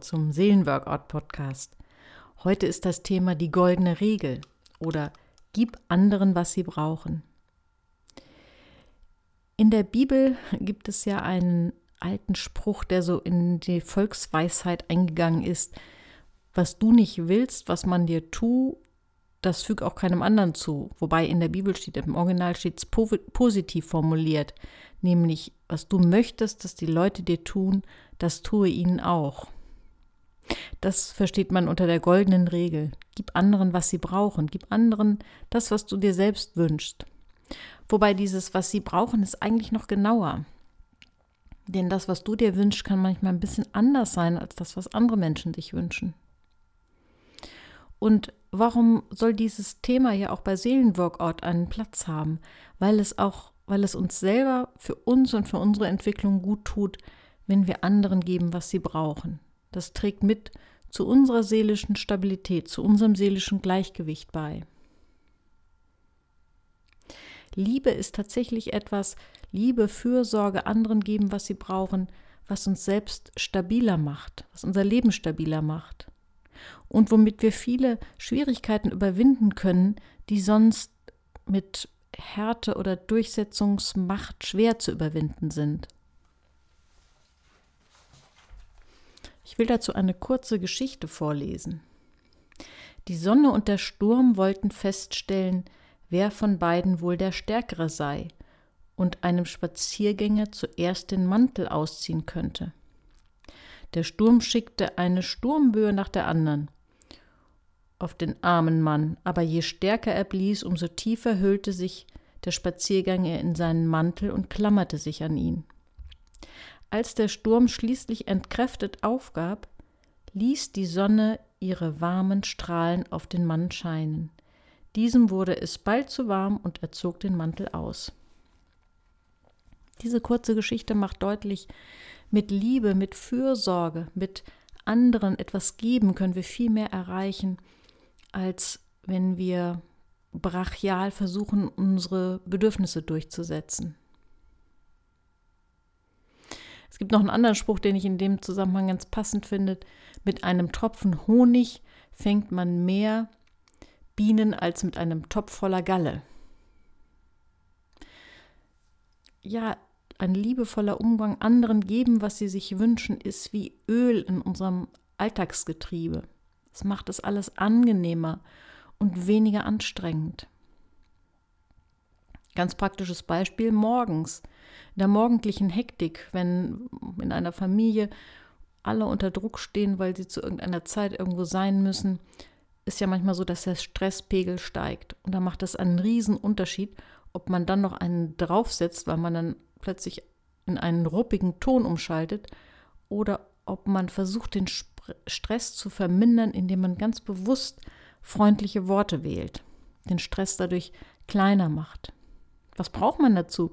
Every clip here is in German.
zum Seelenworkout-Podcast. Heute ist das Thema die goldene Regel oder gib anderen, was sie brauchen. In der Bibel gibt es ja einen alten Spruch, der so in die Volksweisheit eingegangen ist. Was du nicht willst, was man dir tut, das füg auch keinem anderen zu. Wobei in der Bibel steht, im Original steht es positiv formuliert, nämlich was du möchtest, dass die Leute dir tun, das tue ihnen auch. Das versteht man unter der goldenen Regel. Gib anderen, was sie brauchen. Gib anderen das, was du dir selbst wünschst. Wobei dieses, was sie brauchen, ist eigentlich noch genauer. Denn das, was du dir wünschst, kann manchmal ein bisschen anders sein als das, was andere Menschen sich wünschen. Und warum soll dieses Thema ja auch bei Seelenworkout einen Platz haben? Weil es auch, weil es uns selber für uns und für unsere Entwicklung gut tut, wenn wir anderen geben, was sie brauchen. Das trägt mit zu unserer seelischen Stabilität, zu unserem seelischen Gleichgewicht bei. Liebe ist tatsächlich etwas, Liebe, Fürsorge, anderen geben, was sie brauchen, was uns selbst stabiler macht, was unser Leben stabiler macht und womit wir viele Schwierigkeiten überwinden können, die sonst mit Härte oder Durchsetzungsmacht schwer zu überwinden sind. Ich will dazu eine kurze Geschichte vorlesen. Die Sonne und der Sturm wollten feststellen, wer von beiden wohl der Stärkere sei und einem Spaziergänger zuerst den Mantel ausziehen könnte. Der Sturm schickte eine Sturmböe nach der anderen auf den armen Mann, aber je stärker er blies, umso tiefer hüllte sich der Spaziergänger in seinen Mantel und klammerte sich an ihn. Als der Sturm schließlich entkräftet aufgab, ließ die Sonne ihre warmen Strahlen auf den Mann scheinen. Diesem wurde es bald zu warm und er zog den Mantel aus. Diese kurze Geschichte macht deutlich, mit Liebe, mit Fürsorge, mit anderen etwas geben können wir viel mehr erreichen, als wenn wir brachial versuchen, unsere Bedürfnisse durchzusetzen. Es gibt noch einen anderen Spruch, den ich in dem Zusammenhang ganz passend finde. Mit einem Tropfen Honig fängt man mehr Bienen als mit einem Topf voller Galle. Ja, ein liebevoller Umgang anderen geben, was sie sich wünschen, ist wie Öl in unserem Alltagsgetriebe. Es macht es alles angenehmer und weniger anstrengend. Ganz praktisches Beispiel morgens in der morgendlichen Hektik, wenn in einer Familie alle unter Druck stehen, weil sie zu irgendeiner Zeit irgendwo sein müssen, ist ja manchmal so, dass der Stresspegel steigt. Und da macht es einen riesen Unterschied, ob man dann noch einen draufsetzt, weil man dann plötzlich in einen ruppigen Ton umschaltet, oder ob man versucht, den Stress zu vermindern, indem man ganz bewusst freundliche Worte wählt, den Stress dadurch kleiner macht. Was braucht man dazu?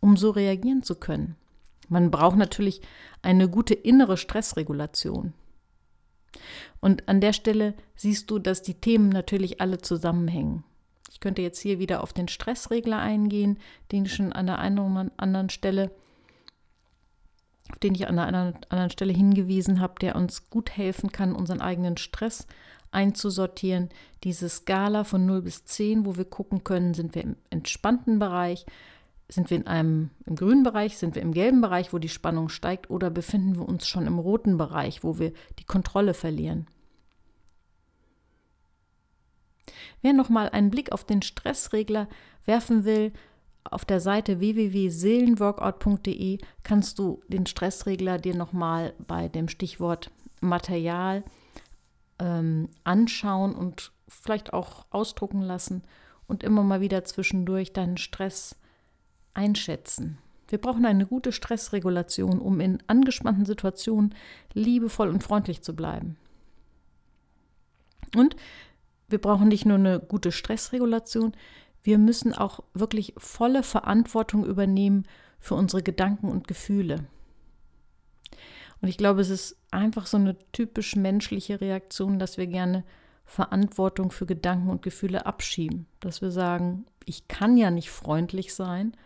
um so reagieren zu können. Man braucht natürlich eine gute innere Stressregulation. Und an der Stelle siehst du, dass die Themen natürlich alle zusammenhängen. Ich könnte jetzt hier wieder auf den Stressregler eingehen, den ich schon an der einen oder anderen Stelle, auf den ich an einer anderen Stelle hingewiesen habe, der uns gut helfen kann, unseren eigenen Stress einzusortieren. Diese Skala von 0 bis 10, wo wir gucken können, sind wir im entspannten Bereich, sind wir in einem im grünen Bereich, sind wir im gelben Bereich, wo die Spannung steigt, oder befinden wir uns schon im roten Bereich, wo wir die Kontrolle verlieren? Wer nochmal einen Blick auf den Stressregler werfen will, auf der Seite www.seelenworkout.de kannst du den Stressregler dir nochmal bei dem Stichwort Material ähm, anschauen und vielleicht auch ausdrucken lassen und immer mal wieder zwischendurch deinen Stress einschätzen. Wir brauchen eine gute Stressregulation, um in angespannten Situationen liebevoll und freundlich zu bleiben. Und wir brauchen nicht nur eine gute Stressregulation, wir müssen auch wirklich volle Verantwortung übernehmen für unsere Gedanken und Gefühle. Und ich glaube, es ist einfach so eine typisch menschliche Reaktion, dass wir gerne Verantwortung für Gedanken und Gefühle abschieben. Dass wir sagen, ich kann ja nicht freundlich sein,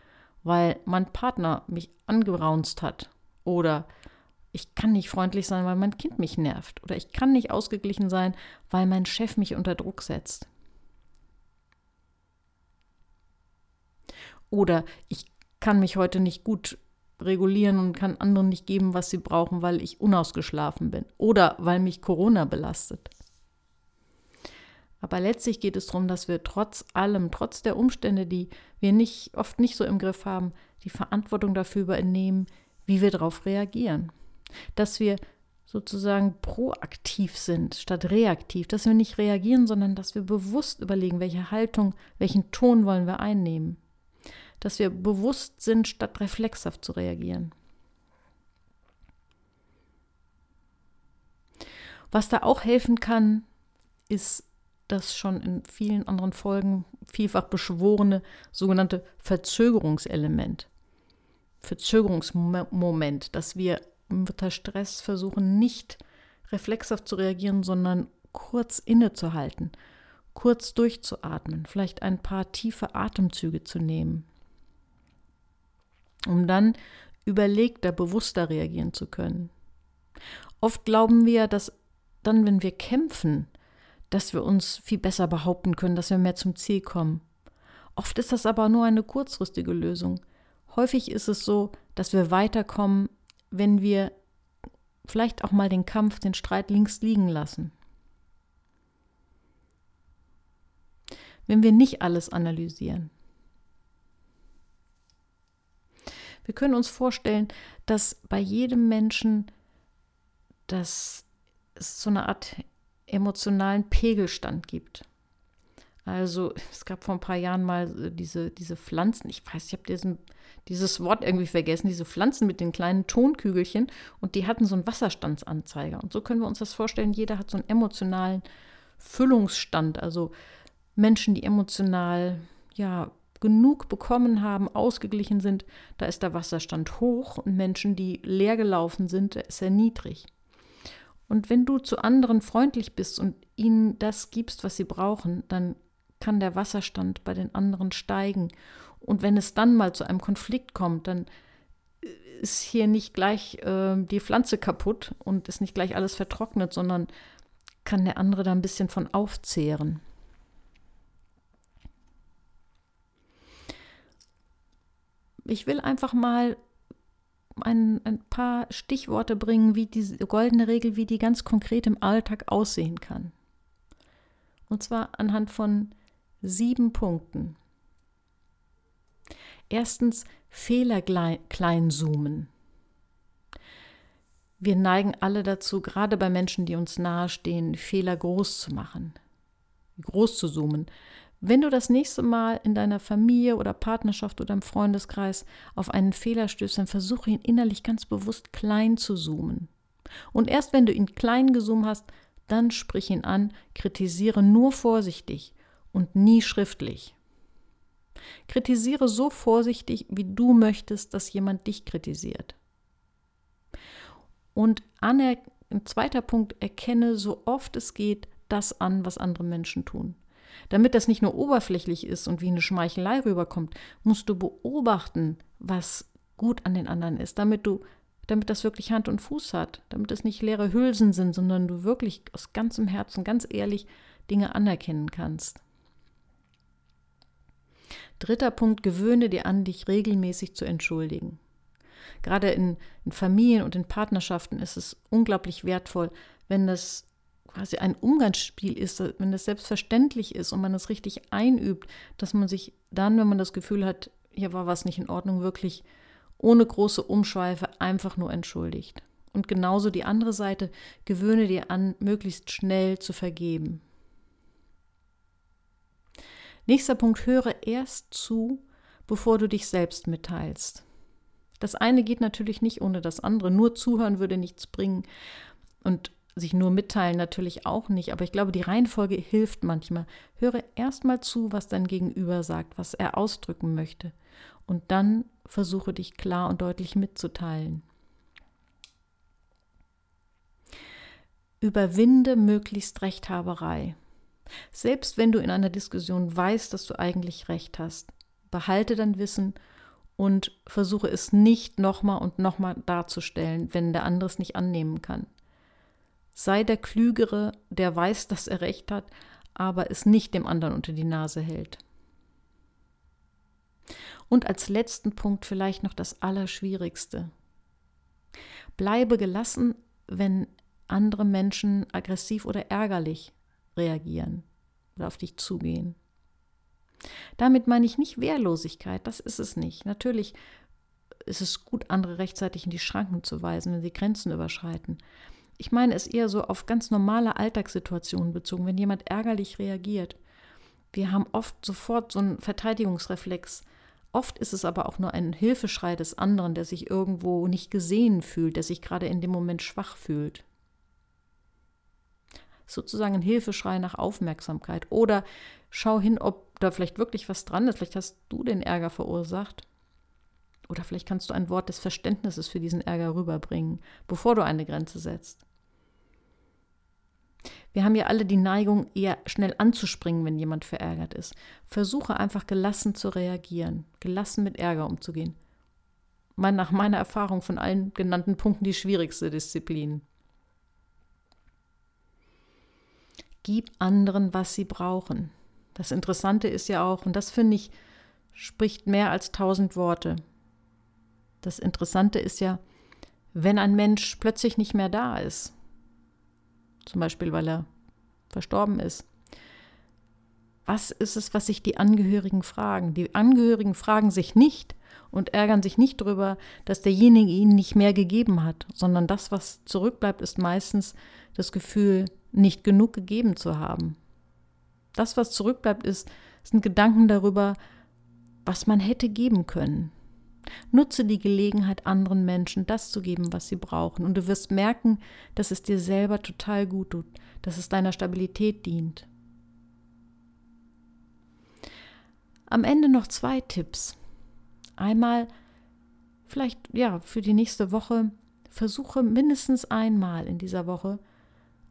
weil mein Partner mich angeraunzt hat oder ich kann nicht freundlich sein, weil mein Kind mich nervt. Oder ich kann nicht ausgeglichen sein, weil mein Chef mich unter Druck setzt. Oder ich kann mich heute nicht gut regulieren und kann anderen nicht geben, was sie brauchen, weil ich unausgeschlafen bin. Oder weil mich Corona belastet. Aber letztlich geht es darum, dass wir trotz allem, trotz der Umstände, die wir nicht, oft nicht so im Griff haben, die Verantwortung dafür übernehmen, wie wir darauf reagieren dass wir sozusagen proaktiv sind statt reaktiv, dass wir nicht reagieren, sondern dass wir bewusst überlegen, welche Haltung, welchen Ton wollen wir einnehmen, dass wir bewusst sind, statt reflexhaft zu reagieren. Was da auch helfen kann, ist das schon in vielen anderen Folgen vielfach beschworene sogenannte Verzögerungselement. Verzögerungsmoment, dass wir unter Stress versuchen, nicht reflexhaft zu reagieren, sondern kurz innezuhalten, kurz durchzuatmen, vielleicht ein paar tiefe Atemzüge zu nehmen, um dann überlegter, bewusster reagieren zu können. Oft glauben wir, dass dann, wenn wir kämpfen, dass wir uns viel besser behaupten können, dass wir mehr zum Ziel kommen. Oft ist das aber nur eine kurzfristige Lösung. Häufig ist es so, dass wir weiterkommen, wenn wir vielleicht auch mal den Kampf, den Streit links liegen lassen. Wenn wir nicht alles analysieren. Wir können uns vorstellen, dass bei jedem Menschen dass es so eine Art emotionalen Pegelstand gibt. Also es gab vor ein paar Jahren mal diese, diese Pflanzen, ich weiß, ich habe diesen, dieses Wort irgendwie vergessen, diese Pflanzen mit den kleinen Tonkügelchen und die hatten so einen Wasserstandsanzeiger. Und so können wir uns das vorstellen, jeder hat so einen emotionalen Füllungsstand, also Menschen, die emotional ja genug bekommen haben, ausgeglichen sind, da ist der Wasserstand hoch und Menschen, die leer gelaufen sind, ist er niedrig. Und wenn du zu anderen freundlich bist und ihnen das gibst, was sie brauchen, dann kann der Wasserstand bei den anderen steigen. Und wenn es dann mal zu einem Konflikt kommt, dann ist hier nicht gleich äh, die Pflanze kaputt und ist nicht gleich alles vertrocknet, sondern kann der andere da ein bisschen von aufzehren. Ich will einfach mal ein, ein paar Stichworte bringen, wie diese goldene Regel, wie die ganz konkret im Alltag aussehen kann. Und zwar anhand von sieben Punkten. Erstens Fehler klein zoomen. Wir neigen alle dazu, gerade bei Menschen, die uns nahestehen, Fehler groß zu machen, groß zu zoomen. Wenn du das nächste Mal in deiner Familie oder Partnerschaft oder im Freundeskreis auf einen Fehler stößt, dann versuche ihn innerlich ganz bewusst klein zu zoomen. Und erst wenn du ihn klein gezoomt hast, dann sprich ihn an, kritisiere nur vorsichtig und nie schriftlich. Kritisiere so vorsichtig, wie du möchtest, dass jemand dich kritisiert. Und ein zweiter Punkt, erkenne so oft es geht das an, was andere Menschen tun. Damit das nicht nur oberflächlich ist und wie eine Schmeichelei rüberkommt, musst du beobachten, was gut an den anderen ist, damit du damit das wirklich Hand und Fuß hat, damit es nicht leere Hülsen sind, sondern du wirklich aus ganzem Herzen, ganz ehrlich Dinge anerkennen kannst. Dritter Punkt, gewöhne dir an, dich regelmäßig zu entschuldigen. Gerade in, in Familien und in Partnerschaften ist es unglaublich wertvoll, wenn das quasi ein Umgangsspiel ist, wenn das selbstverständlich ist und man es richtig einübt, dass man sich dann, wenn man das Gefühl hat, hier war was nicht in Ordnung, wirklich ohne große Umschweife einfach nur entschuldigt. Und genauso die andere Seite, gewöhne dir an, möglichst schnell zu vergeben. Nächster Punkt, höre erst zu, bevor du dich selbst mitteilst. Das eine geht natürlich nicht ohne das andere. Nur zuhören würde nichts bringen und sich nur mitteilen natürlich auch nicht. Aber ich glaube, die Reihenfolge hilft manchmal. Höre erst mal zu, was dein Gegenüber sagt, was er ausdrücken möchte. Und dann versuche dich klar und deutlich mitzuteilen. Überwinde möglichst Rechthaberei. Selbst wenn du in einer Diskussion weißt, dass du eigentlich recht hast, behalte dein Wissen und versuche es nicht nochmal und nochmal darzustellen, wenn der andere es nicht annehmen kann. Sei der Klügere, der weiß, dass er recht hat, aber es nicht dem anderen unter die Nase hält. Und als letzten Punkt vielleicht noch das Allerschwierigste. Bleibe gelassen, wenn andere Menschen aggressiv oder ärgerlich reagieren oder auf dich zugehen. Damit meine ich nicht Wehrlosigkeit, das ist es nicht. Natürlich ist es gut, andere rechtzeitig in die Schranken zu weisen, wenn sie Grenzen überschreiten. Ich meine es eher so auf ganz normale Alltagssituationen bezogen, wenn jemand ärgerlich reagiert. Wir haben oft sofort so einen Verteidigungsreflex. Oft ist es aber auch nur ein Hilfeschrei des anderen, der sich irgendwo nicht gesehen fühlt, der sich gerade in dem Moment schwach fühlt. Sozusagen ein Hilfeschrei nach Aufmerksamkeit. Oder schau hin, ob da vielleicht wirklich was dran ist. Vielleicht hast du den Ärger verursacht. Oder vielleicht kannst du ein Wort des Verständnisses für diesen Ärger rüberbringen, bevor du eine Grenze setzt. Wir haben ja alle die Neigung, eher schnell anzuspringen, wenn jemand verärgert ist. Versuche einfach gelassen zu reagieren, gelassen mit Ärger umzugehen. Nach meiner Erfahrung von allen genannten Punkten die schwierigste Disziplin. Gib anderen, was sie brauchen. Das Interessante ist ja auch, und das finde ich, spricht mehr als tausend Worte. Das Interessante ist ja, wenn ein Mensch plötzlich nicht mehr da ist, zum Beispiel weil er verstorben ist, was ist es, was sich die Angehörigen fragen? Die Angehörigen fragen sich nicht und ärgern sich nicht darüber, dass derjenige ihnen nicht mehr gegeben hat, sondern das, was zurückbleibt, ist meistens das Gefühl, nicht genug gegeben zu haben. Das, was zurückbleibt, ist, sind Gedanken darüber, was man hätte geben können. Nutze die Gelegenheit, anderen Menschen das zu geben, was sie brauchen. Und du wirst merken, dass es dir selber total gut tut, dass es deiner Stabilität dient. Am Ende noch zwei Tipps. Einmal, vielleicht ja, für die nächste Woche, versuche mindestens einmal in dieser Woche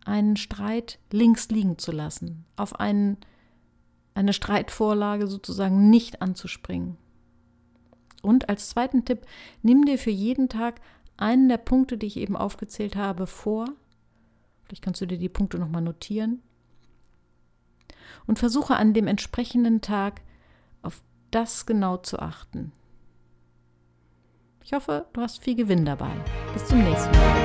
einen Streit links liegen zu lassen, auf einen, eine Streitvorlage sozusagen nicht anzuspringen. Und als zweiten Tipp, nimm dir für jeden Tag einen der Punkte, die ich eben aufgezählt habe, vor. Vielleicht kannst du dir die Punkte nochmal notieren. Und versuche an dem entsprechenden Tag auf das genau zu achten. Ich hoffe, du hast viel Gewinn dabei. Bis zum nächsten Mal.